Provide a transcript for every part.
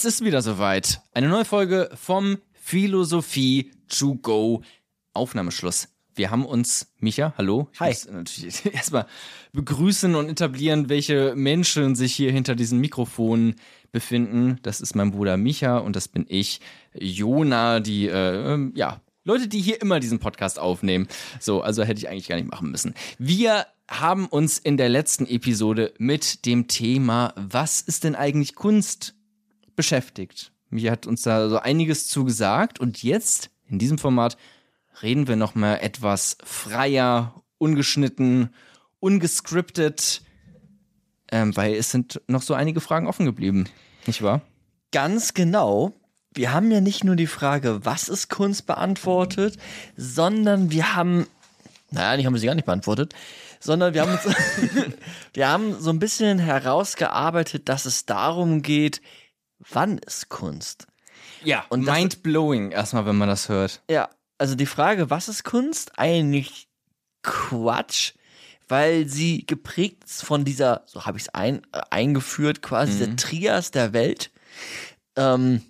Es ist wieder soweit. Eine neue Folge vom Philosophie to go Aufnahmeschluss. Wir haben uns, Micha, hallo. Ich Hi. muss natürlich erstmal begrüßen und etablieren, welche Menschen sich hier hinter diesem Mikrofon befinden. Das ist mein Bruder Micha und das bin ich, Jona, die, äh, ähm, ja, Leute, die hier immer diesen Podcast aufnehmen. So, also hätte ich eigentlich gar nicht machen müssen. Wir haben uns in der letzten Episode mit dem Thema, was ist denn eigentlich Kunst, beschäftigt. Mir hat uns da so einiges zugesagt und jetzt in diesem Format reden wir noch mal etwas freier, ungeschnitten, ungescriptet, ähm, weil es sind noch so einige Fragen offen geblieben, nicht wahr? Ganz genau. Wir haben ja nicht nur die Frage, was ist Kunst beantwortet, sondern wir haben, naja, die haben wir sie gar nicht beantwortet, sondern wir haben uns, wir haben so ein bisschen herausgearbeitet, dass es darum geht, wann ist Kunst? Ja, Und und das- mind blowing erstmal, wenn man das hört. Ja, also die Frage, was ist Kunst? Eigentlich Quatsch, weil sie geprägt ist von dieser, so habe ich es ein, äh, eingeführt, quasi der Trias der Welt. Ähm,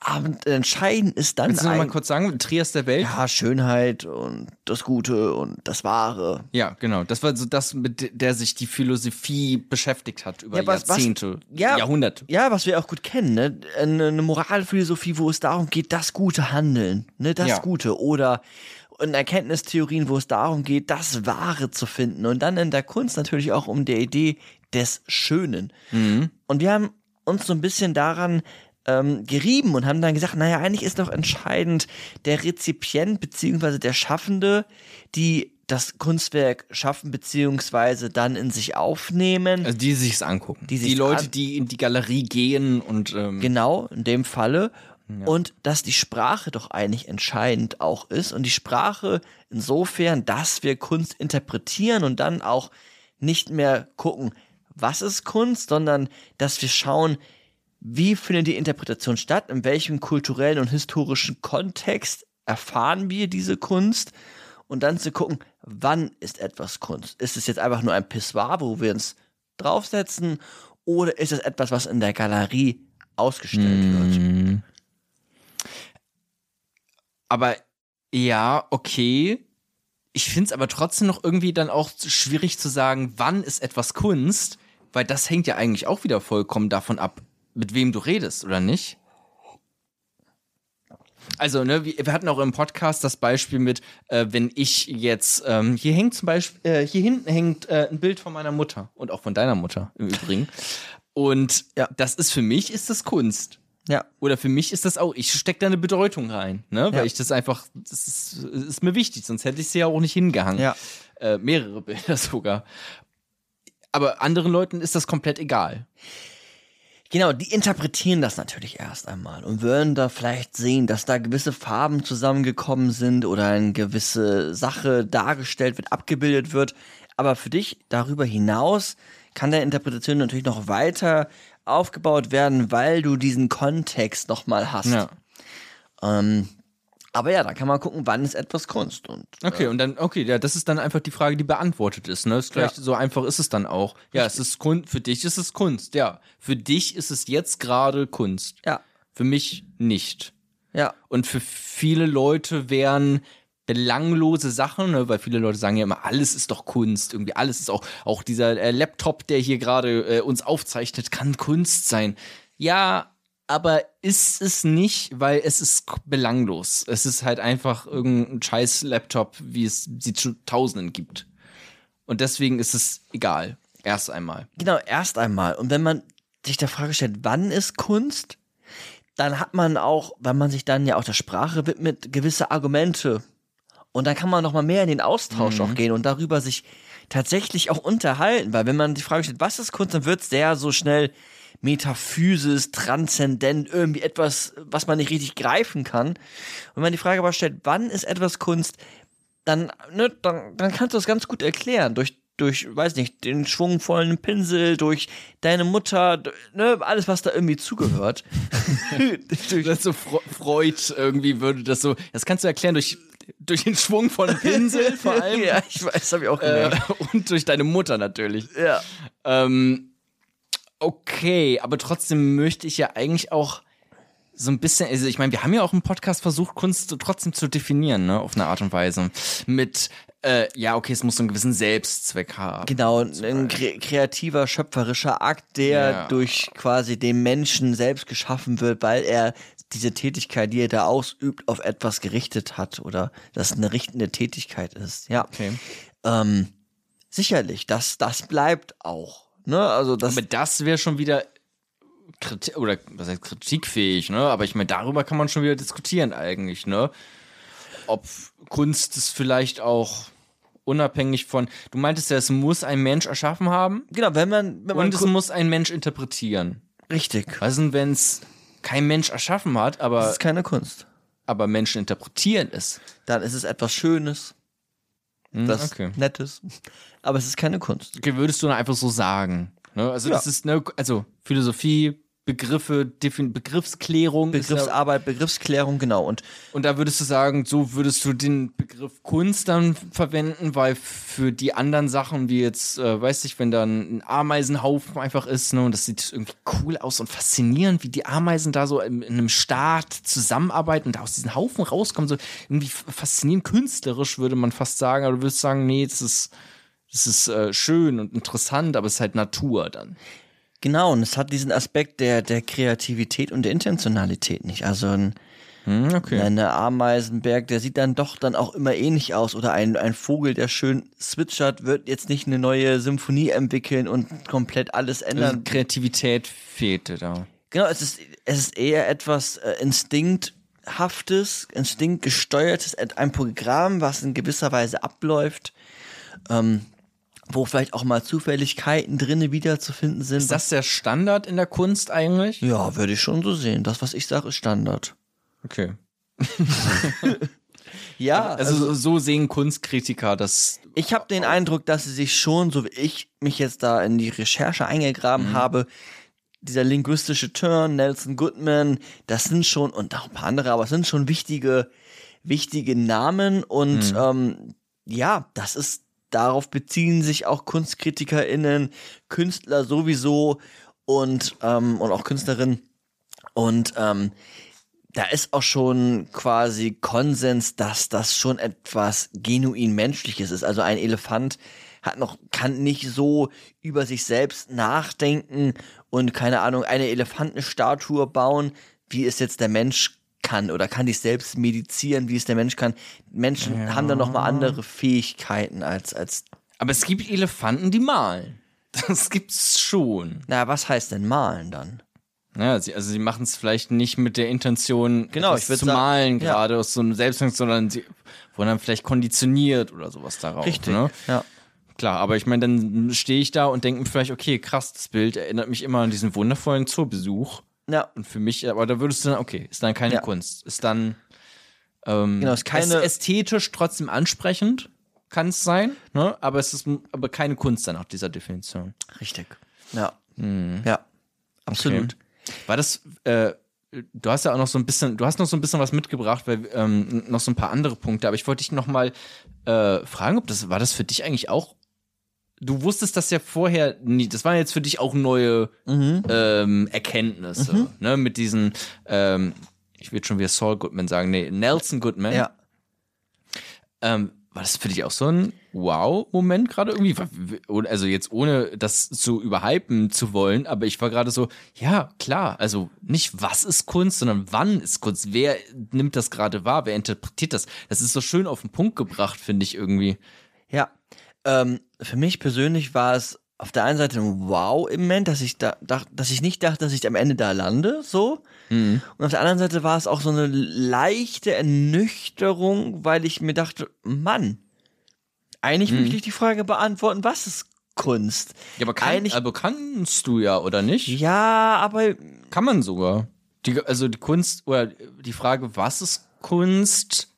aber entscheidend ist dann Willst du noch mal kurz sagen, Trias der Welt? ja, Schönheit und das Gute und das Wahre. Ja, genau. Das war so das, mit der sich die Philosophie beschäftigt hat über Ja, was- was- Jahrzehnte, ja, Jahrhunderte. Ja, was wir auch gut kennen, ne? Eine, eine Moralphilosophie, wo es darum geht, das gute Handeln, ne? Das Ja. Gute. Oder in Erkenntnistheorien, wo es darum geht, das Wahre zu finden. Und dann in der Kunst natürlich auch um die Idee des Schönen. Und wir haben uns so ein bisschen daran ähm, gerieben und haben dann gesagt, naja, eigentlich ist doch entscheidend der Rezipient beziehungsweise der Schaffende, die das Kunstwerk schaffen beziehungsweise dann in sich aufnehmen. Also die sich's angucken. Die Die, sich's Leute, an- die in die Galerie gehen und ähm, Genau, in dem Falle. Und dass die Sprache doch eigentlich entscheidend auch ist. Und die Sprache insofern, dass wir Kunst interpretieren und dann auch nicht mehr gucken, was ist Kunst, sondern dass wir schauen, wie findet die Interpretation statt, in welchem kulturellen und historischen Kontext erfahren wir diese Kunst und dann zu gucken, wann ist etwas Kunst? Ist es jetzt einfach nur ein Pissoir, wo wir uns draufsetzen oder ist es etwas, was in der Galerie ausgestellt wird? Aber ja, okay. Ich find's aber trotzdem noch irgendwie dann auch schwierig zu sagen, wann ist etwas Kunst, weil das hängt ja eigentlich auch wieder vollkommen davon ab, mit wem du redest, oder nicht? Also, ne, wir hatten auch im Podcast das Beispiel mit, äh, wenn ich jetzt, ähm, hier hängt zum Beispiel, äh, hier hinten hängt äh, ein Bild von meiner Mutter und auch von deiner Mutter im Übrigen. Und Ja. das ist für mich, ist das Kunst. Ja. Oder für mich ist das auch, ich stecke da eine Bedeutung rein, ne? Weil Ja. ich das einfach, das ist, ist mir wichtig, sonst hätte ich sie ja auch nicht hingehangen. Ja. Äh, mehrere Bilder sogar. Aber anderen Leuten ist das komplett egal. Genau, die interpretieren das natürlich erst einmal und würden da vielleicht sehen, dass da gewisse Farben zusammengekommen sind oder eine gewisse Sache dargestellt wird, abgebildet wird. Aber für dich darüber hinaus kann der Interpretation natürlich noch weiter aufgebaut werden, weil du diesen Kontext nochmal hast. Ja. Ähm, aber ja, da kann man gucken, wann ist etwas Kunst. Und Okay, und dann, okay, ja, das ist dann einfach die Frage, die beantwortet ist, ne? Ist gleich, Ja. So einfach ist es dann auch. Ja, es ist Kunst, für dich ist es Kunst, ja. Für dich ist es jetzt gerade Kunst. ja, Für mich nicht. ja, Und für viele Leute wären belanglose Sachen, ne, weil viele Leute sagen ja immer, alles ist doch Kunst, irgendwie alles ist auch, auch dieser äh, Laptop, der hier gerade äh, uns aufzeichnet, kann Kunst sein. Ja, aber ist es nicht, weil es ist belanglos. Es ist halt einfach irgendein scheiß Laptop, wie es sie zu Tausenden gibt. Und deswegen ist es egal. Erst einmal. Genau, erst einmal. Und wenn man sich der Frage stellt, wann ist Kunst, dann hat man auch, wenn man sich dann ja auch der Sprache widmet, gewisse Argumente. Und dann kann man noch mal mehr in den Austausch auch gehen und darüber sich tatsächlich auch unterhalten. Weil wenn man die Frage stellt, was ist Kunst, dann wird es sehr so schnell metaphysisch, transzendent, irgendwie etwas, was man nicht richtig greifen kann. Und wenn man die Frage aber stellt, wann ist etwas Kunst, dann, ne, dann, dann kannst du das ganz gut erklären. Durch, durch, weiß nicht, den schwungvollen Pinsel, durch deine Mutter, ne, alles, was da irgendwie zugehört. durch, Das so Fre- Freud irgendwie würde das so, das kannst du erklären durch, durch den Schwung von Pinsel vor allem ja, ich weiß, habe ich auch äh, gemerkt. und durch deine Mutter natürlich. ja. Ähm, okay, aber trotzdem möchte ich ja eigentlich auch so ein bisschen, also ich meine, wir haben ja auch im Podcast versucht, Kunst trotzdem zu definieren, ne, auf eine Art und Weise. Mit, äh, ja, okay, es muss so einen gewissen Selbstzweck haben. Genau, ein kre kreativer, schöpferischer Akt, der Ja. durch quasi den Menschen selbst geschaffen wird, weil er diese Tätigkeit, die er da ausübt, auf etwas gerichtet hat oder das eine richtende Tätigkeit ist. Ja, Okay. ähm, sicherlich, das, das bleibt auch. Ne? Also das, Aber das wäre schon wieder Kritik, oder was heißt kritikfähig, ne? Aber ich meine, darüber kann man schon wieder diskutieren eigentlich, ne? Ob Kunst es vielleicht auch unabhängig von, du meintest ja, es muss ein Mensch erschaffen haben genau, wenn man, wenn man und es muss ein Mensch interpretieren. richtig, Was denn, wenn es kein Mensch erschaffen hat, das aber, ist keine Kunst. aber Menschen interpretieren es? Dann ist es etwas Schönes, das okay. Nettes, aber es ist keine Kunst. Okay, würdest du einfach so sagen? Ne? Also Ja. das ist, ne, also Philosophie, Begriffe, Defin Begriffsklärung. Begriffsarbeit, Begriffsklärung, genau. Und Und da würdest du sagen, so würdest du den Begriff Kunst dann verwenden, weil für die anderen Sachen, wie jetzt, äh, weiß ich, wenn da ein Ameisenhaufen einfach ist, ne, und das sieht irgendwie cool aus und faszinierend, wie die Ameisen da so in, in einem Staat zusammenarbeiten und da aus diesem Haufen rauskommen, so irgendwie faszinierend künstlerisch, würde man fast sagen, aber du würdest sagen, nee, das ist, das ist äh, schön und interessant, aber es ist halt Natur dann. Genau, und es hat diesen Aspekt der, der Kreativität und der Intentionalität nicht. Also ein, Hm, okay. eine Ameisenberg, der sieht dann doch dann auch immer ähnlich aus. Oder ein, ein Vogel, der schön zwitschert, wird jetzt nicht eine neue Symphonie entwickeln und komplett alles Also ändern. Kreativität fehlte da. Genau, es ist, es ist eher etwas äh, Instinkthaftes, instinktgesteuertes, ein Programm, was in gewisser Weise abläuft, ähm, wo vielleicht auch mal Zufälligkeiten drinne wiederzufinden sind. Ist das der Standard in der Kunst eigentlich? ja, würde ich schon so sehen. Das, was ich sage, ist Standard. Okay. Ja, Also, so- so sehen Kunstkritiker das. Ich habe den Eindruck, dass sie sich schon, so wie ich mich jetzt da in die Recherche eingegraben habe, dieser linguistische Turn, Nelson Goodman, das sind schon, und auch ein paar andere, aber es sind schon wichtige, wichtige Namen und ähm, ja, das ist, darauf beziehen sich auch KunstkritikerInnen, Künstler sowieso und, ähm, und auch Künstlerinnen. Und ähm, da ist auch schon quasi Konsens, dass das schon etwas genuin Menschliches ist. Also ein Elefant hat noch, kann nicht so über sich selbst nachdenken und keine Ahnung, eine Elefantenstatue bauen, wie es jetzt der Mensch kann oder kann dich selbst medizieren, wie es der Mensch kann. Menschen haben da noch mal andere Fähigkeiten als, als, Aber es gibt Elefanten, die malen. Das gibt's schon. na, was heißt denn malen dann? Ja, sie, also sie machen es vielleicht nicht mit der Intention, Genau, ich zu sagen, malen, ja. gerade aus so einem Selbstwirkung, sondern sie wurden dann vielleicht konditioniert oder sowas darauf. Ne? Ja. Klar, aber ich meine, dann stehe ich da und denke mir vielleicht, okay, krass, das Bild erinnert mich immer an diesen wundervollen Zoobesuch. Ja, Und für mich, aber da würdest du dann, okay, ist dann keine Ja. Kunst. Ist dann ähm, Genau, ist keine- ästhetisch trotzdem ansprechend, kann es sein, ne? aber es ist aber keine Kunst dann nach dieser Definition. richtig. Ja. Ja. Absolut. War das, äh, du hast ja auch noch so ein bisschen, du hast noch so ein bisschen was mitgebracht, weil ähm, noch so ein paar andere Punkte, aber ich wollte dich noch mal äh, fragen, ob das, war das für dich eigentlich auch, du wusstest das ja vorher nie, das waren jetzt für dich auch neue Mhm. ähm, Erkenntnisse, ne, mit diesen, ähm, ich würde schon wieder Saul Goodman sagen, nee, Nelson Goodman. Ja. Ähm, war das für dich auch so ein Wow-Moment gerade irgendwie? Also jetzt ohne das zu überhypen zu wollen, aber ich war gerade so, ja, klar, also nicht was ist Kunst, sondern wann ist Kunst? Wer nimmt das gerade wahr? Wer interpretiert das? Das ist so schön auf den Punkt gebracht, finde ich irgendwie. Ja, ähm, für mich persönlich war es auf der einen Seite ein Wow-Moment, dass ich da, dach, dass ich nicht dachte, dass ich am Ende da lande, so. Und auf der anderen Seite war es auch so eine leichte Ernüchterung, weil ich mir dachte, Mann, eigentlich möchte ich die Frage beantworten, was ist Kunst? Ja, aber, kann, Eigentlich- aber kannst du ja, oder nicht? Ja, aber Kann man sogar. Die, also die Kunst, oder die Frage, was ist Kunst?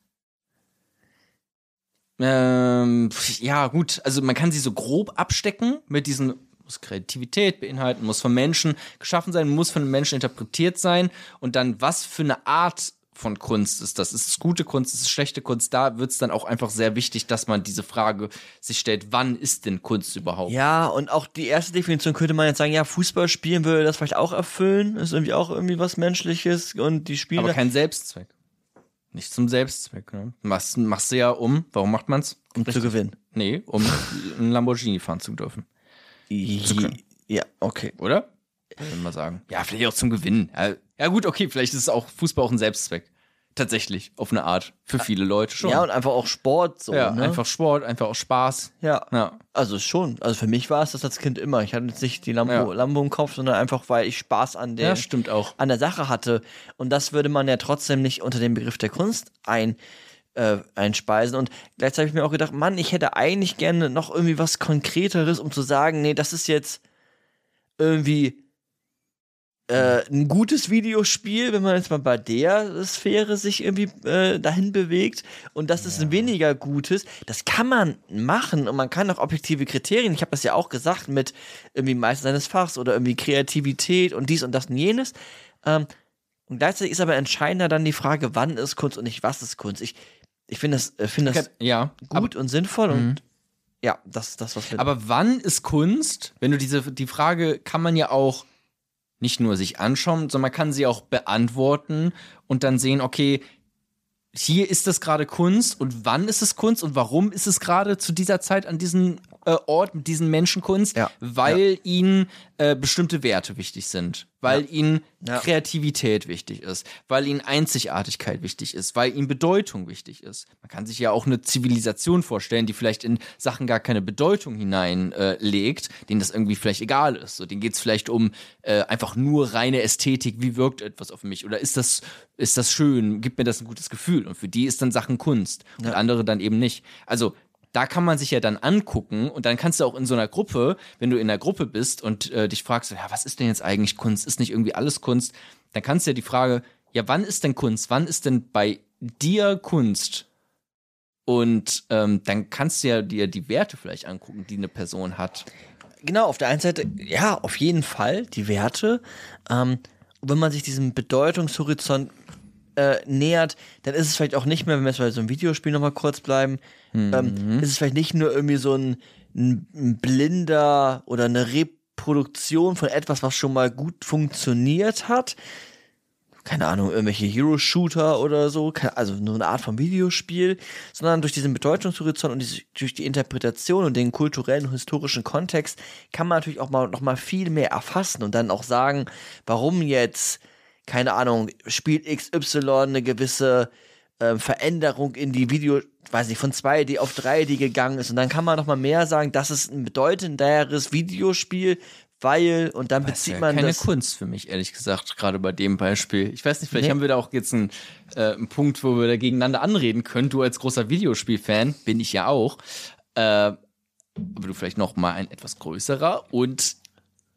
Ähm, ja, gut, also man kann sie so grob abstecken mit diesen, muss Kreativität beinhalten, muss von Menschen geschaffen sein, muss von Menschen interpretiert sein und dann was für eine Art von Kunst ist das? Ist es gute Kunst? Ist es schlechte Kunst? Da wird es dann auch einfach sehr wichtig, dass man diese Frage sich stellt, wann ist denn Kunst überhaupt? Ja, und auch die erste Definition könnte man jetzt sagen, ja, Fußball spielen würde das vielleicht auch erfüllen, ist irgendwie auch irgendwie was Menschliches und die Spiele. Aber kein Selbstzweck. Nicht zum Selbstzweck. Ne? Machst, machst du ja um, warum macht man's? um zu gewinnen. Nee, um einen Lamborghini fahren zu dürfen. können. Ja, okay. Oder? Würde mal sagen. Ja, vielleicht auch zum Gewinnen. Ja, ja, gut, okay, vielleicht ist es auch Fußball auch ein Selbstzweck. Tatsächlich, auf eine Art. Für viele Leute schon. Ja, und einfach auch Sport so, Ja, ne? einfach Sport, einfach auch Spaß. ja. Ja. Also schon. Also für mich war es das als Kind immer. Ich hatte jetzt nicht die Lambo, Ja. Lambo im Kopf, sondern einfach, weil ich Spaß an der, Ja, stimmt auch. an der Sache hatte. Und das würde man ja trotzdem nicht unter den Begriff der Kunst ein, äh, einspeisen. Und gleichzeitig habe ich mir auch gedacht, Mann, ich hätte eigentlich gerne noch irgendwie was Konkreteres, um zu sagen, nee, das ist jetzt irgendwie äh, ein gutes Videospiel, wenn man jetzt mal bei der Sphäre sich irgendwie äh, dahin bewegt und das ist ein weniger gutes, das kann man machen und man kann auch objektive Kriterien, ich habe das ja auch gesagt, mit irgendwie Meister seines Fachs oder irgendwie Kreativität und dies und das und jenes. Ähm, und gleichzeitig ist aber entscheidender dann die Frage, wann ist Kunst und nicht was ist Kunst. Ich, ich finde das, äh, finde das Ja. Gut und sinnvoll und ja, das ist das, was wir aber wann ist Kunst? Wenn du diese, die Frage kann man ja auch nicht nur sich anschauen, sondern man kann sie auch beantworten und dann sehen, okay, hier ist das gerade Kunst und wann ist es Kunst und warum ist es gerade zu dieser Zeit an diesem äh, Ort mit diesen Menschen Kunst? Ja. Weil ihnen äh, bestimmte Werte wichtig sind, weil ihnen Ja. Kreativität wichtig ist, weil ihnen Einzigartigkeit wichtig ist, weil ihnen Bedeutung wichtig ist. Man kann sich ja auch eine Zivilisation vorstellen, die vielleicht in Sachen gar keine Bedeutung hineinlegt, äh, denen das irgendwie vielleicht egal ist. So, denen geht es vielleicht um äh, einfach nur reine Ästhetik, wie wirkt etwas auf mich oder ist das, ist das schön, gibt mir das ein gutes Gefühl und für die ist dann Sachen Kunst und andere dann eben nicht. Also da kann man sich ja dann angucken und dann kannst du auch in so einer Gruppe, wenn du in einer Gruppe bist und äh, dich fragst, ja, was ist denn jetzt eigentlich Kunst? Ist nicht irgendwie alles Kunst? Dann kannst du ja die Frage, ja, wann ist denn Kunst? Wann ist denn bei dir Kunst? Und ähm, dann kannst du ja dir die Werte vielleicht angucken, die eine Person hat. Genau, auf der einen Seite, ja, auf jeden Fall die Werte. Ähm, wenn man sich diesem Bedeutungshorizont äh, nähert, dann ist es vielleicht auch nicht mehr, wenn wir jetzt bei so einem Videospiel nochmal kurz bleiben, ähm, ist es vielleicht nicht nur irgendwie so ein, ein, ein blinder oder eine Reproduktion von etwas, was schon mal gut funktioniert hat. Keine Ahnung, irgendwelche Hero-Shooter oder so, also nur eine Art von Videospiel, sondern durch diesen Bedeutungshorizont und diese, durch die Interpretation und den kulturellen und historischen Kontext kann man natürlich auch mal noch mal viel mehr erfassen und dann auch sagen, warum jetzt, keine Ahnung, spielt XY eine gewisse ähm, Veränderung in die Video, weiß nicht, von 2D auf 3D gegangen ist. Und dann kann man noch mal mehr sagen, das ist ein bedeutenderes Videospiel, weil, und dann bezieht man keine das. Kunst für mich, ehrlich gesagt, gerade bei dem Beispiel. Ich weiß nicht, vielleicht Nee. haben wir da auch jetzt einen, äh, einen Punkt, wo wir da gegeneinander anreden können. Du als großer Videospielfan, bin ich ja auch. Äh, aber du vielleicht noch mal ein etwas größerer. Und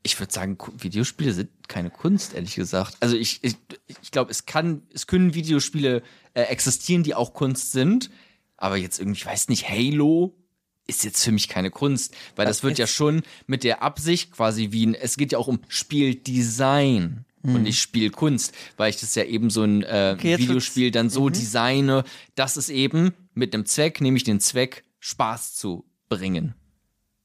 ich würde sagen, Videospiele sind keine Kunst, ehrlich gesagt. Also ich, ich, ich glaube, es kann, es können Videospiele äh, existieren, die auch Kunst sind. Aber jetzt irgendwie, ich weiß nicht, Halo ist jetzt für mich keine Kunst, weil das wird ja schon mit der Absicht quasi wie ein, es geht ja auch um Spieldesign und nicht Spielkunst, weil ich das ja eben so ein äh, Okay, Videospiel dann so designe, dass es eben mit einem Zweck, nämlich den Zweck, Spaß zu bringen.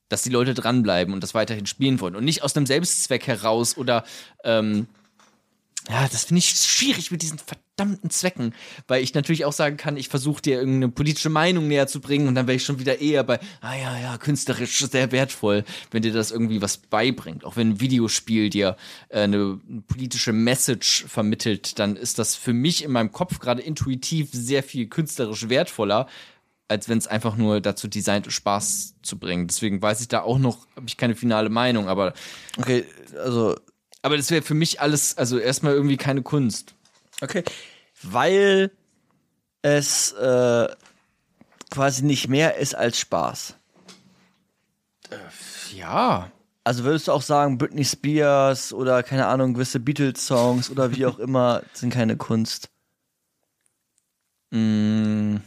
Dass die Leute dranbleiben und das weiterhin spielen wollen und nicht aus einem Selbstzweck heraus oder ähm, ja, das finde ich schwierig mit diesen verdammten Zwecken, weil ich natürlich auch sagen kann, ich versuche dir irgendeine politische Meinung näher zu bringen und dann wäre ich schon wieder eher bei, ah ja, ja, künstlerisch sehr wertvoll, wenn dir das irgendwie was beibringt. Auch wenn ein Videospiel dir äh, eine politische Message vermittelt, dann ist das für mich in meinem Kopf gerade intuitiv sehr viel künstlerisch wertvoller, als wenn es einfach nur dazu designt ist, Spaß zu bringen. Deswegen weiß ich da auch noch, habe ich keine finale Meinung, aber, Okay, also aber das wäre für mich alles, also erstmal irgendwie keine Kunst. Okay. Weil es äh, quasi nicht mehr ist als Spaß. Ja. Also würdest du auch sagen, Britney Spears oder keine Ahnung, gewisse Beatles-Songs oder wie auch immer sind keine Kunst. Mm.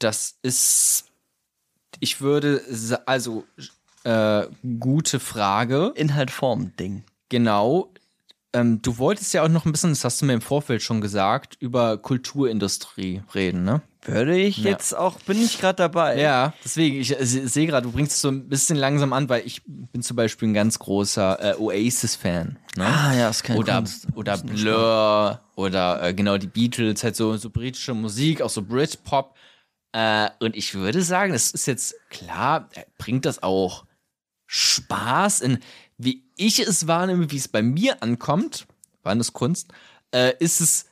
Das ist, ich würde, also, äh, gute Frage. Inhalt Form Ding. Genau. ähm, du wolltest ja auch noch ein bisschen, das hast du mir im Vorfeld schon gesagt, über Kulturindustrie reden, ne? Würde ich Ja. jetzt auch, bin ich gerade dabei. Ja, deswegen, ich äh, se- sehe gerade, du bringst es so ein bisschen langsam an, weil ich bin zum Beispiel ein ganz großer äh, Oasis-Fan. Ne? Ah ja, ist keine oder, Kunst. oder Blur oder äh, genau die Beatles, halt so, so britische Musik, auch so Britpop. Äh, und ich würde sagen, das ist jetzt klar, äh, bringt das auch Spaß in, wie ich es wahrnehme, wie es bei mir ankommt, war das Kunst, äh, ist es,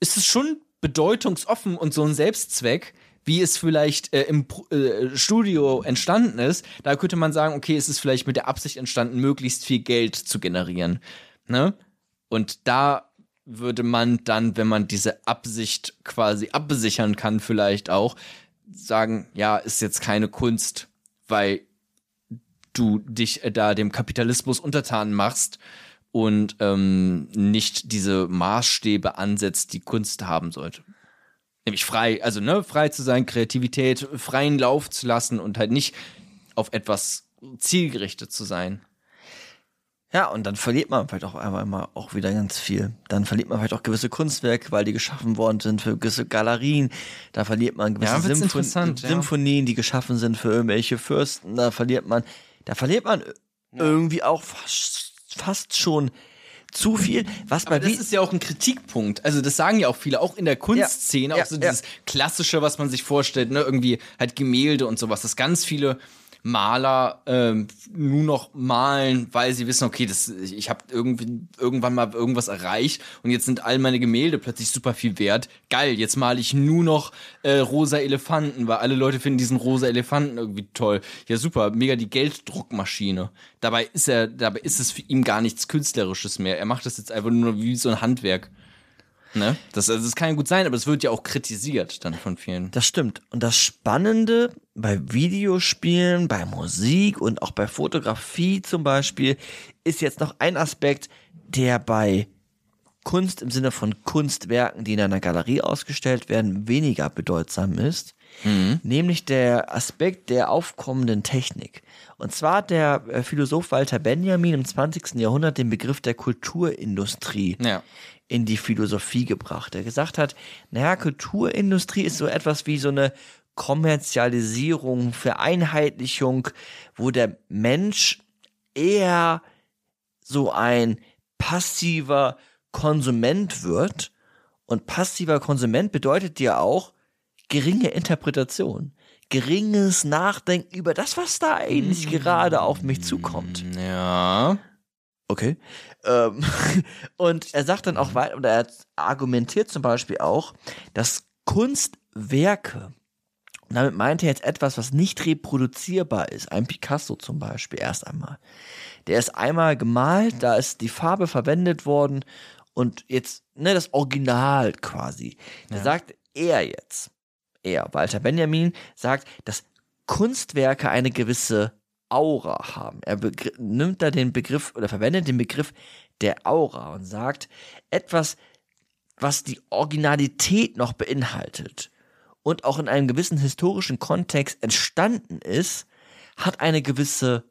ist es schon bedeutungsoffen und so ein Selbstzweck, wie es vielleicht äh, im äh, Studio entstanden ist. Da könnte man sagen, okay, es ist vielleicht mit der Absicht entstanden, möglichst viel Geld zu generieren. Ne? Und da würde man dann, wenn man diese Absicht quasi absichern kann, vielleicht auch sagen, ja, ist jetzt keine Kunst, weil du dich äh, da dem Kapitalismus untertan machst und ähm, nicht diese Maßstäbe ansetzt, die Kunst haben sollte. Nämlich frei, also ne, frei zu sein, Kreativität freien Lauf zu lassen und halt nicht auf etwas zielgerichtet zu sein. Ja, und dann verliert man vielleicht auch einmal immer auch wieder ganz viel. Dann verliert man vielleicht auch gewisse Kunstwerke, weil die geschaffen worden sind für gewisse Galerien. Da verliert man gewisse Ja, Symphon ja. Symphonien, die geschaffen sind für irgendwelche Fürsten. Da verliert man, da verliert man irgendwie auch fast, fast schon zu viel. Was bei Aber das Vi- ist ja auch ein Kritikpunkt. Also das sagen ja auch viele, auch in der Kunstszene, Ja, auch so ja, dieses klassische, was man sich vorstellt, ne, irgendwie halt Gemälde und sowas, dass ganz viele Maler ähm, nur noch malen, weil sie wissen, okay, das, ich habe irgendwie irgendwann mal irgendwas erreicht und jetzt sind all meine Gemälde plötzlich super viel wert. Geil, jetzt male ich nur noch äh, rosa Elefanten, weil alle Leute finden diesen rosa Elefanten irgendwie toll. Ja, super, mega die Gelddruckmaschine. Dabei ist er, dabei ist es für ihn gar nichts Künstlerisches mehr. Er macht das jetzt einfach nur wie so ein Handwerk. Ne? Das, also das kann gut sein, aber es wird ja auch kritisiert dann von vielen. Das stimmt. Und das Spannende bei Videospielen, bei Musik und auch bei Fotografie zum Beispiel ist jetzt noch ein Aspekt, der bei Kunst im Sinne von Kunstwerken, die in einer Galerie ausgestellt werden, weniger bedeutsam ist. Nämlich der Aspekt der aufkommenden Technik. Und zwar hat der äh, Philosoph Walter Benjamin im 20. Jahrhundert den Begriff der Kulturindustrie Ja. In die Philosophie gebracht. Der gesagt hat, naja, Kulturindustrie ist so etwas wie so eine Kommerzialisierung, Vereinheitlichung, wo der Mensch eher so ein passiver Konsument wird. Und passiver Konsument bedeutet ja auch geringe Interpretation, geringes Nachdenken über das, was da eigentlich gerade auf mich zukommt. Ja. Okay. Ähm, und er sagt dann auch weiter, oder er argumentiert zum Beispiel auch, dass Kunstwerke, und damit meint er jetzt etwas, was nicht reproduzierbar ist, ein Picasso zum Beispiel erst einmal. Der ist einmal gemalt, da ist die Farbe verwendet worden und jetzt, ne, das Original quasi. Da sagt er jetzt, er, Walter Benjamin, sagt, dass Kunstwerke eine gewisse Aura haben. Er nimmt da den Begriff oder verwendet den Begriff der Aura und sagt, etwas, was die Originalität noch beinhaltet und auch in einem gewissen historischen Kontext entstanden ist, hat eine gewisse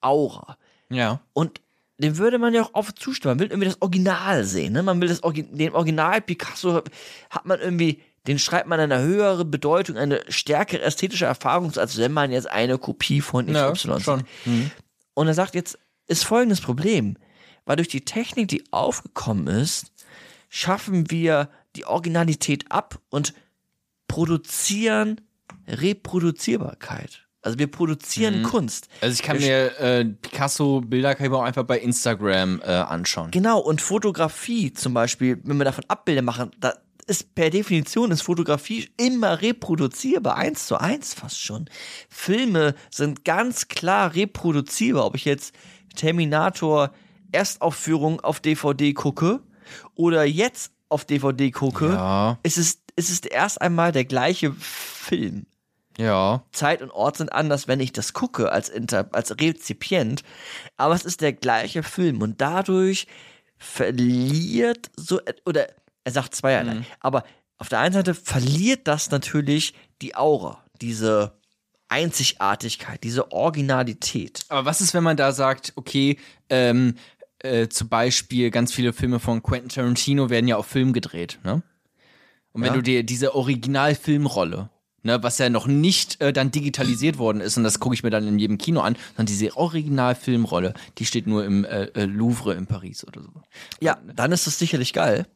Aura. Ja. Und dem würde man ja auch oft zustimmen. Man will irgendwie das Original sehen. Ne? Man will das Orgi den Original Picasso hat man irgendwie, den schreibt man eine höhere Bedeutung, eine stärkere ästhetische Erfahrung, als wenn man jetzt eine Kopie von XY Ja, sieht. schon. Und er sagt, jetzt ist folgendes Problem. Weil durch die Technik, die aufgekommen ist, schaffen wir die Originalität ab und produzieren Reproduzierbarkeit. Also wir produzieren Kunst. Also ich kann mir äh, Picasso-Bilder kann ich mir auch einfach bei Instagram äh, anschauen. Genau, und Fotografie zum Beispiel, wenn wir davon Abbilder machen, da ist per Definition ist Fotografie immer reproduzierbar, eins zu eins fast schon. Filme sind ganz klar reproduzierbar, ob ich jetzt Terminator Erstaufführung auf DVD gucke oder jetzt auf DVD gucke, Ja. ist es, ist es erst einmal der gleiche Film. Ja. Zeit und Ort sind anders, wenn ich das gucke als, Inter als Rezipient. Aber es ist der gleiche Film und dadurch verliert so, oder er sagt zweierlei, aber auf der einen Seite verliert das natürlich die Aura, diese Einzigartigkeit, diese Originalität. Aber was ist, wenn man da sagt, okay, ähm, äh, zum Beispiel ganz viele Filme von Quentin Tarantino werden ja auf Film gedreht, ne? Und wenn Ja. du dir diese Originalfilmrolle, ne, was ja noch nicht äh, dann digitalisiert worden ist, und das gucke ich mir dann in jedem Kino an, sondern diese Originalfilmrolle, die steht nur im äh, äh, Louvre in Paris oder so. Ja, dann ist das sicherlich geil.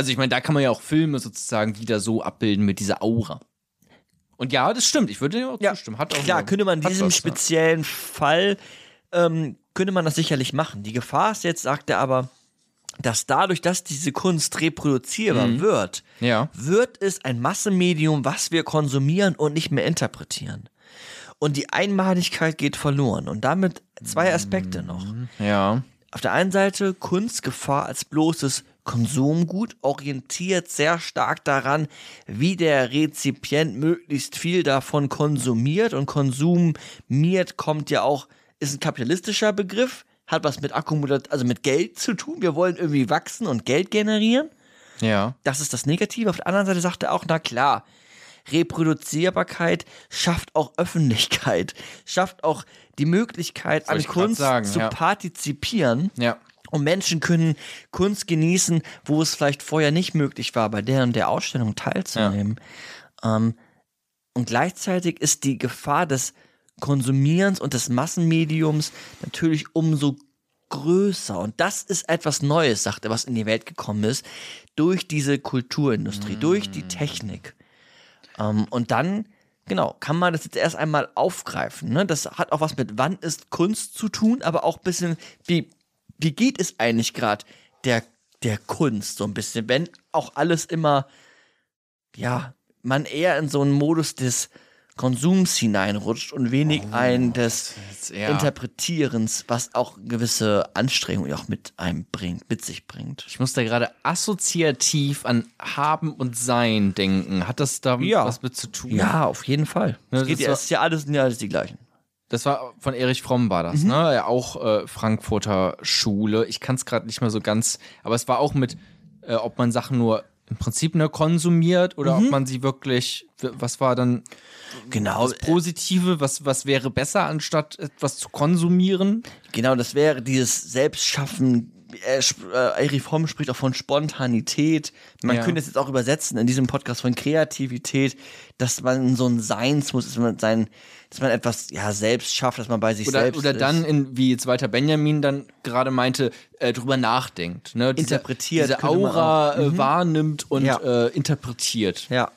Also ich meine, da kann man ja auch Filme sozusagen wieder so abbilden mit dieser Aura. Und ja, das stimmt. Ich würde dir auch Ja, zustimmen. Hat auch Klar, könnte man in diesem was, ja. speziellen Fall, ähm, könnte man das sicherlich machen. Die Gefahr ist jetzt, sagt er aber, dass dadurch, dass diese Kunst reproduzierbar Mhm. wird, Ja. wird es ein Massenmedium, was wir konsumieren und nicht mehr interpretieren. Und die Einmaligkeit geht verloren. Und damit zwei Aspekte noch. Ja. Auf der einen Seite Kunstgefahr als bloßes Konsumgut orientiert sehr stark daran, wie der Rezipient möglichst viel davon konsumiert und konsumiert kommt ja auch, ist ein kapitalistischer Begriff, hat was mit Akkumulat, also mit Geld zu tun. Wir wollen irgendwie wachsen und Geld generieren. Ja. Das ist das Negative. Auf der anderen Seite sagt er auch, na klar, Reproduzierbarkeit schafft auch Öffentlichkeit, schafft auch die Möglichkeit, an Kunst sagen, zu ja. partizipieren. Ja. Und Menschen können Kunst genießen, wo es vielleicht vorher nicht möglich war, bei der und der Ausstellung teilzunehmen. Ähm, und gleichzeitig ist die Gefahr des Konsumierens und des Massenmediums natürlich umso größer. Und das ist etwas Neues, sagt er, was in die Welt gekommen ist, durch diese Kulturindustrie, durch die Technik. Ähm, und dann, genau, kann man das jetzt erst einmal aufgreifen. Ne? Das hat auch was mit wann ist Kunst zu tun, aber auch ein bisschen, wie, wie geht es eigentlich gerade der, der Kunst so ein bisschen, wenn auch alles immer, ja, man eher in so einen Modus des Konsums hineinrutscht und wenig ein des jetzt eher- Interpretierens, was auch gewisse Anstrengungen auch mit einem bringt, mit sich bringt. Ich muss da gerade assoziativ an Haben und Sein denken. Hat das da Ja. was mit zu tun? Ja, auf jeden Fall. Ja, es geht ja, es ist ja alles, sind ja alles die gleichen. Das war von Erich Fromm war das, ne? Ja, auch äh, Frankfurter Schule. Ich kann es gerade nicht mehr so ganz, aber es war auch mit, äh, ob man Sachen nur im Prinzip ne konsumiert oder ob man sie wirklich, was war dann Genau, das Positive, was, was wäre besser, anstatt etwas zu konsumieren? genau, das wäre dieses Selbstschaffen. Er, sp- äh, Erich Fromm spricht auch von Spontanität. Man Ja. könnte es jetzt auch übersetzen in diesem Podcast von Kreativität, dass man so ein Seins muss, dass man sein, dass man etwas ja selbst schafft, dass man bei sich Oder, selbst oder ist. dann, in, wie jetzt Walter Benjamin dann gerade meinte, äh, drüber nachdenkt. Ne? Diese, Interpretiert Diese Aura äh, wahrnimmt und Ja. äh, interpretiert. ja.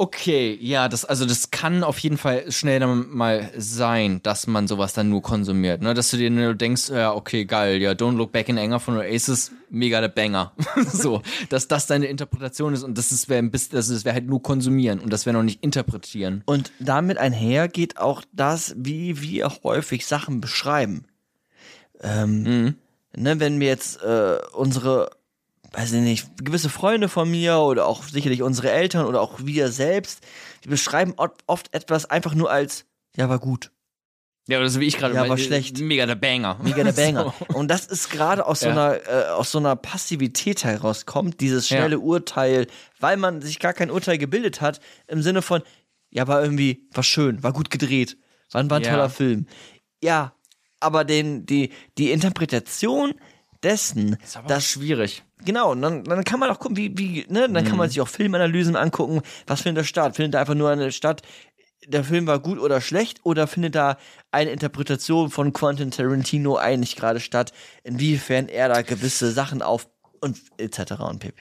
Okay, ja, das, also das kann auf jeden Fall schnell dann mal sein, dass man sowas dann nur konsumiert. Ne? Dass du dir nur denkst, ja, okay, geil, ja, Don't Look Back in Anger von Oasis, mega der Banger. so, dass das deine Interpretation ist und das ist wär, ein bisschen- also das wäre halt nur konsumieren und das wäre noch nicht interpretieren. Und damit einher geht auch das, wie wir häufig Sachen beschreiben. Ähm, ne, wenn wir jetzt äh, unsere, weiß ich nicht, gewisse Freunde von mir oder auch sicherlich unsere Eltern oder auch wir selbst, die beschreiben oft, etwas einfach nur als, ja, war gut. Ja, oder so wie ich gerade Ja, war schlecht. Mega der Banger. Mega der Banger. Und das ist gerade aus so Ja. einer äh, aus so einer Passivität herauskommt, dieses schnelle Urteil, weil man sich gar kein Urteil gebildet hat, im Sinne von, ja, war irgendwie, war schön, war gut gedreht, war, ein- war ein Ja. toller Film. Ja, aber den, die, die Interpretation dessen, ist aber dass schwierig. Genau, und dann, dann kann man auch gucken, wie, wie, ne, dann kann Mhm. man sich auch Filmanalysen angucken, was findet da statt? Findet da einfach nur eine Stadt, der Film war gut oder schlecht, oder findet da eine Interpretation von Quentin Tarantino eigentlich gerade statt, inwiefern er da gewisse Sachen auf und etc. und pp.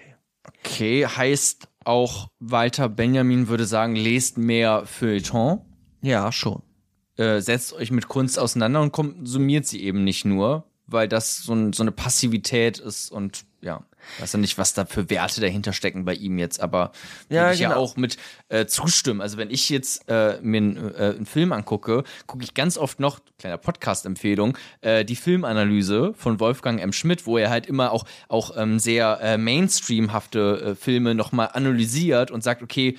Okay, heißt auch Walter Benjamin würde sagen, lest mehr Feuilleton. Ja, schon. äh, setzt euch mit Kunst auseinander und konsumiert sie eben nicht nur, weil das so, ein, so eine Passivität ist und ja, weiß ja nicht, was da für Werte dahinter stecken bei ihm jetzt, aber Ja, würde ich ja genau. auch mit äh, zustimmen. Also wenn ich jetzt äh, mir n- äh, einen Film angucke, gucke ich ganz oft noch, kleiner Podcast-Empfehlung, äh, die Filmanalyse von Wolfgang M. Schmidt, wo er halt immer auch, auch ähm, sehr äh, mainstreamhafte äh, Filme nochmal analysiert und sagt, okay,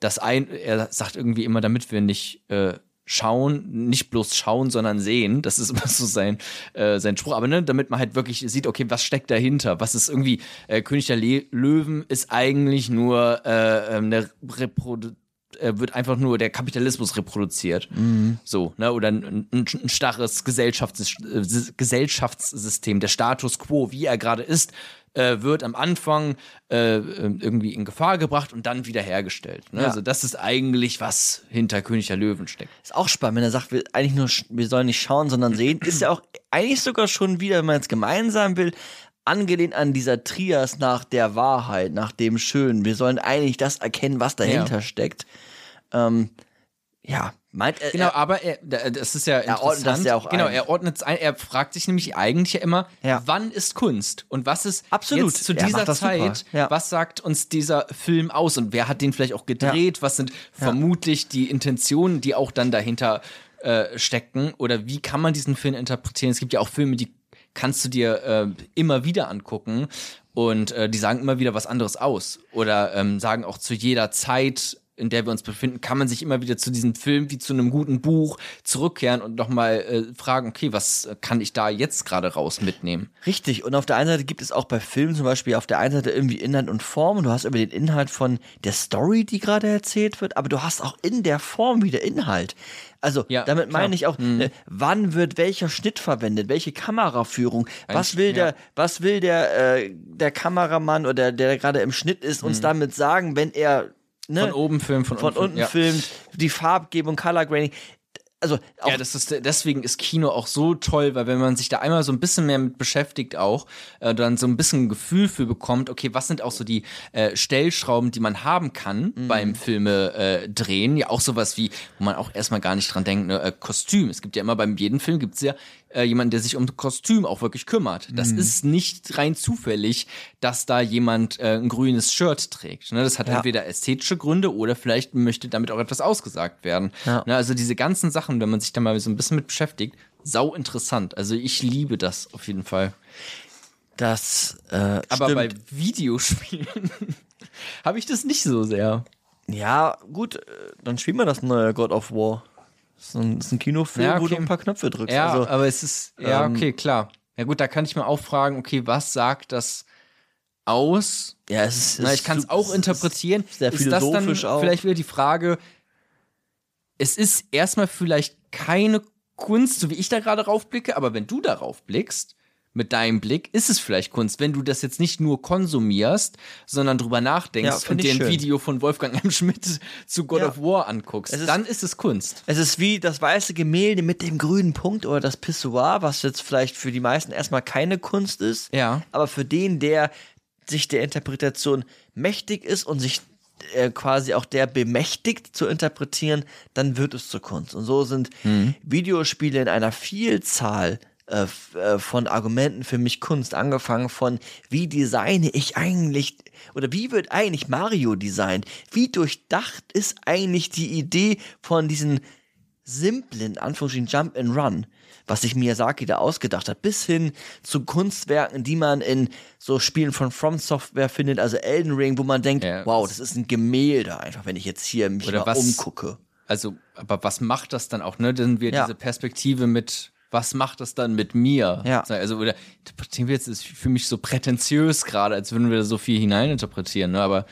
das ein, er sagt irgendwie immer, damit wir nicht äh, schauen, nicht bloß schauen, sondern sehen. Das ist immer so sein, äh, sein Spruch. Aber ne, damit man halt wirklich sieht, okay, was steckt dahinter? Was ist irgendwie, äh, König der Le Löwen ist eigentlich nur äh, ähm, eine Reprodu oft äh, wird einfach nur der Kapitalismus reproduziert. So, ne? Oder ein, ein, ein starres Gesellschafts äh, Gesellschaftssystem, der Status quo, wie er gerade ist, äh, wird am Anfang äh, irgendwie in Gefahr gebracht und dann wiederhergestellt. Ne? Ja. Also das ist eigentlich, was hinter König der Löwen steckt. Ist auch spannend, wenn er sagt, wir eigentlich nur, wir sollen nicht schauen, sondern sehen, ist ja auch eigentlich sogar schon wieder, wenn man jetzt gemeinsam will, angelehnt an dieser Trias nach der Wahrheit, nach dem Schönen. Wir sollen eigentlich das erkennen, was dahinter Ja. steckt. Ähm, ja, meint er, Genau, er, aber er, da- das ist ja Er ordnet das interessant. ja auch genau, ein. er ordnet es ein. Er fragt sich nämlich eigentlich ja immer, Ja. wann ist Kunst und was ist Absolut. zu Er dieser. Zeit, Ja. was sagt uns dieser Film aus und wer hat den vielleicht auch gedreht? Was sind vermutlich die Intentionen, die auch dann dahinter äh, stecken? Oder wie kann man diesen Film interpretieren? Es gibt ja auch Filme, die kannst du dir äh, immer wieder angucken und äh, die sagen immer wieder was anderes aus oder ähm, sagen auch zu jeder Zeit in der wir uns befinden, kann man sich immer wieder zu diesem Film wie zu einem guten Buch zurückkehren und nochmal äh, fragen, okay, was äh, kann ich da jetzt gerade raus mitnehmen? Richtig, und auf der einen Seite gibt es auch bei Filmen zum Beispiel auf der einen Seite irgendwie Inhalt und Form. Und du hast über den Inhalt von der Story, die gerade erzählt wird, aber du hast auch in der Form wieder Inhalt. Also Ja, damit meine ich auch, ne, wann wird welcher Schnitt verwendet, welche Kameraführung, was will ja. der, was will der, äh, der Kameramann oder der gerade im Schnitt ist, uns damit sagen, wenn er ne, Von oben filmen, von, von unten ja. filmt, die Farbgebung, Color Grading. Also Ja, das ist deswegen ist Kino auch so toll, weil wenn man sich da einmal so ein bisschen mehr mit beschäftigt auch, äh, dann so ein bisschen ein Gefühl für bekommt, okay, was sind auch so die äh, Stellschrauben, die man haben kann beim Filme äh, drehen, ja auch sowas wie, wo man auch erstmal gar nicht dran denkt, ne, äh, Kostüm. Es gibt ja immer beim jedem Film gibt's ja äh, jemanden, der sich um Kostüm auch wirklich kümmert. Das ist nicht rein zufällig, dass da jemand äh, ein grünes Shirt trägt. Ne? Das hat Ja. entweder ästhetische Gründe oder vielleicht möchte damit auch etwas ausgesagt werden. Ja. Ne, also diese ganzen Sachen, wenn man sich da mal so ein bisschen mit beschäftigt, sau interessant. Also ich liebe das auf jeden Fall. das äh, Aber stimmt. bei Videospielen habe ich das nicht so sehr. Ja, gut, äh, dann spielen wir das neue God of War. Das ist ein, ist ein Kinofilm, Ja, wo okay. du ein paar Knöpfe drückst. Ja, also, aber es ist ja ähm, okay, klar. Ja gut, da kann ich mir auch fragen, okay, was sagt das aus? ja, es ist, Na, ich kann es auch interpretieren. Ist sehr ist das dann philosophisch auch. vielleicht wieder die Frage, es ist erstmal vielleicht keine Kunst, so wie ich da gerade raufblicke, aber wenn du darauf blickst, mit deinem Blick, ist es vielleicht Kunst, wenn du das jetzt nicht nur konsumierst, sondern drüber Ja, nachdenkst find und dir ein schön. Video von Wolfgang M. Schmidt zu God Ja. of War anguckst, ist- dann ist es Kunst. Es ist wie das weiße Gemälde mit dem grünen Punkt oder das Pissoir, was jetzt vielleicht für die meisten erstmal keine Kunst ist. Ja. Aber für den, der sich der Interpretation mächtig ist und sich äh, quasi auch der bemächtigt zu interpretieren, dann wird es zur Kunst. Und so sind Mhm. Videospiele in einer Vielzahl äh, äh, von Argumenten für mich Kunst, angefangen von wie designe ich eigentlich oder wie wird eigentlich Mario designt? Wie durchdacht ist eigentlich die Idee von diesen simplen, Anführungsstrichen, Jump and Run, was sich Miyazaki da ausgedacht hat, bis hin zu Kunstwerken, die man in so Spielen von From Software findet, also Elden Ring, wo man denkt, Ja, wow, das- ist ein Gemälde einfach, wenn ich jetzt hier mich Oder mal was- umgucke. Also, aber was macht das dann auch, ne? Dann wir Ja. diese Perspektive mit, was macht das dann mit mir? Ja. Also, oder interpretieren wir jetzt, ist für mich so prätentiös gerade, als würden wir da so viel hineininterpretieren, ne? Aber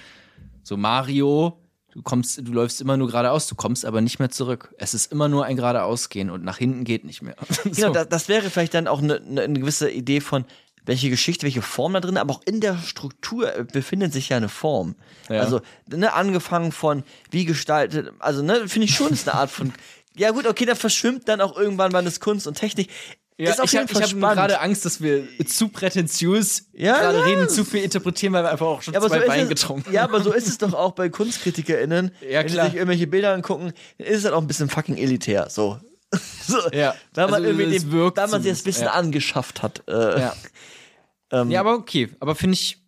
so Mario, du kommst, du läufst immer nur geradeaus, du kommst aber nicht mehr zurück. Es ist immer nur ein geradeausgehen und nach hinten geht nicht mehr. Genau, so. das, das wäre vielleicht dann auch eine ne, eine gewisse Idee von, welche Geschichte, welche Form da drin, aber auch in der Struktur äh, befindet sich ja eine Form. Ja. Also, ne, angefangen von, wie gestaltet, also, ne, finde ich schon, ist eine Art von, ja gut, okay, da verschwimmt dann auch irgendwann, wann ist Kunst und Technik. Ja, ist auf ich habe hab gerade Angst, dass wir zu prätentiös Ja, gerade ja. reden, zu viel interpretieren, weil wir einfach auch schon Ja so zwei ist Wein getrunken ja, aber so ist es doch auch bei KunstkritikerInnen. Ja, wenn klar. sie sich irgendwelche Bilder angucken, ist es halt auch ein bisschen fucking elitär. So. so Ja. Weil man Also, irgendwie wirkt weil man sich das Wissen angeschafft hat. Äh, Ja. ähm, Ja, aber okay. Aber finde ich,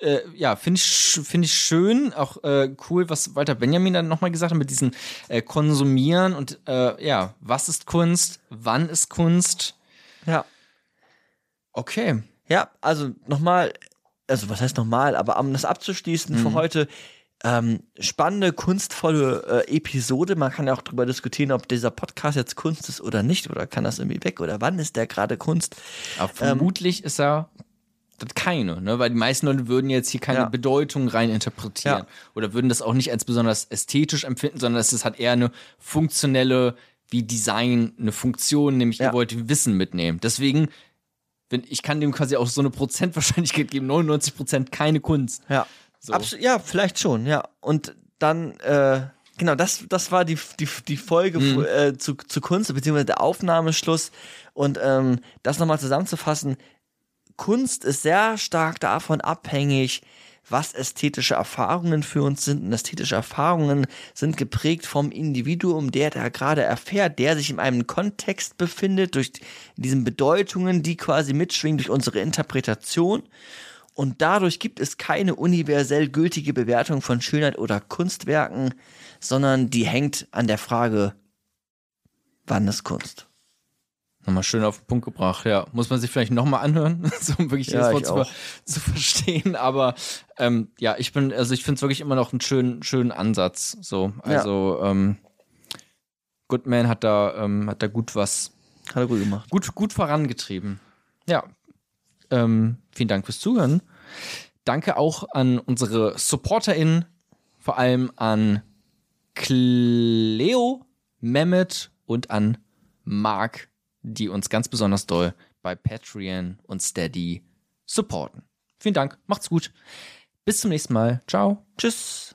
äh, ja, finde ich, finde ich schön, auch äh, cool, was Walter Benjamin dann nochmal gesagt hat mit diesem äh, Konsumieren und äh, ja, was ist Kunst, wann ist Kunst? ja. Okay. Ja, also nochmal, also was heißt nochmal, aber um das abzuschließen Mhm. für heute, ähm, spannende, kunstvolle äh, Episode. Man kann ja auch darüber diskutieren, ob dieser Podcast jetzt Kunst ist oder nicht, oder kann das irgendwie weg, oder wann ist der gerade Kunst. Aber vermutlich ist er das keine, ne? Weil die meisten Leute würden jetzt hier keine Ja. Bedeutung rein interpretieren Ja. oder würden das auch nicht als besonders ästhetisch empfinden, sondern es halt eher eine funktionelle, wie Design, eine Funktion, nämlich Ja. ihr wollt Wissen mitnehmen. Deswegen, wenn, ich kann dem quasi auch so eine Prozentwahrscheinlichkeit geben, 99 Prozent keine Kunst. Ja. So. Absolut, ja, vielleicht schon, ja. Und dann, äh, genau, das, das war die, die, die Folge Mhm. äh, zu, zu Kunst, beziehungsweise der Aufnahmeschluss. Und ähm, das nochmal zusammenzufassen, Kunst ist sehr stark davon abhängig, was ästhetische Erfahrungen für uns sind. Und ästhetische Erfahrungen sind geprägt vom Individuum, der da gerade erfährt, der sich in einem Kontext befindet, durch diesen Bedeutungen, die quasi mitschwingen durch unsere Interpretation. Und dadurch gibt es keine universell gültige Bewertung von Schönheit oder Kunstwerken, sondern die hängt an der Frage, wann ist Kunst? Nochmal schön auf den Punkt gebracht, ja. Muss man sich vielleicht nochmal anhören, so um wirklich Ja, das Wort zu, ver zu verstehen. Aber ähm, ja, ich bin, also ich finde es wirklich immer noch einen schönen, schönen Ansatz. So, also ähm, Goodman hat da, ähm, hat da gut was, Hat er gut gemacht. gut, gut vorangetrieben. Ja. Ähm, vielen Dank fürs Zuhören. Danke auch an unsere SupporterInnen, vor allem an Cleo, Mehmet und an Mark, die uns ganz besonders doll bei Patreon und Steady supporten. Vielen Dank, macht's gut. Bis zum nächsten Mal. Ciao. Tschüss.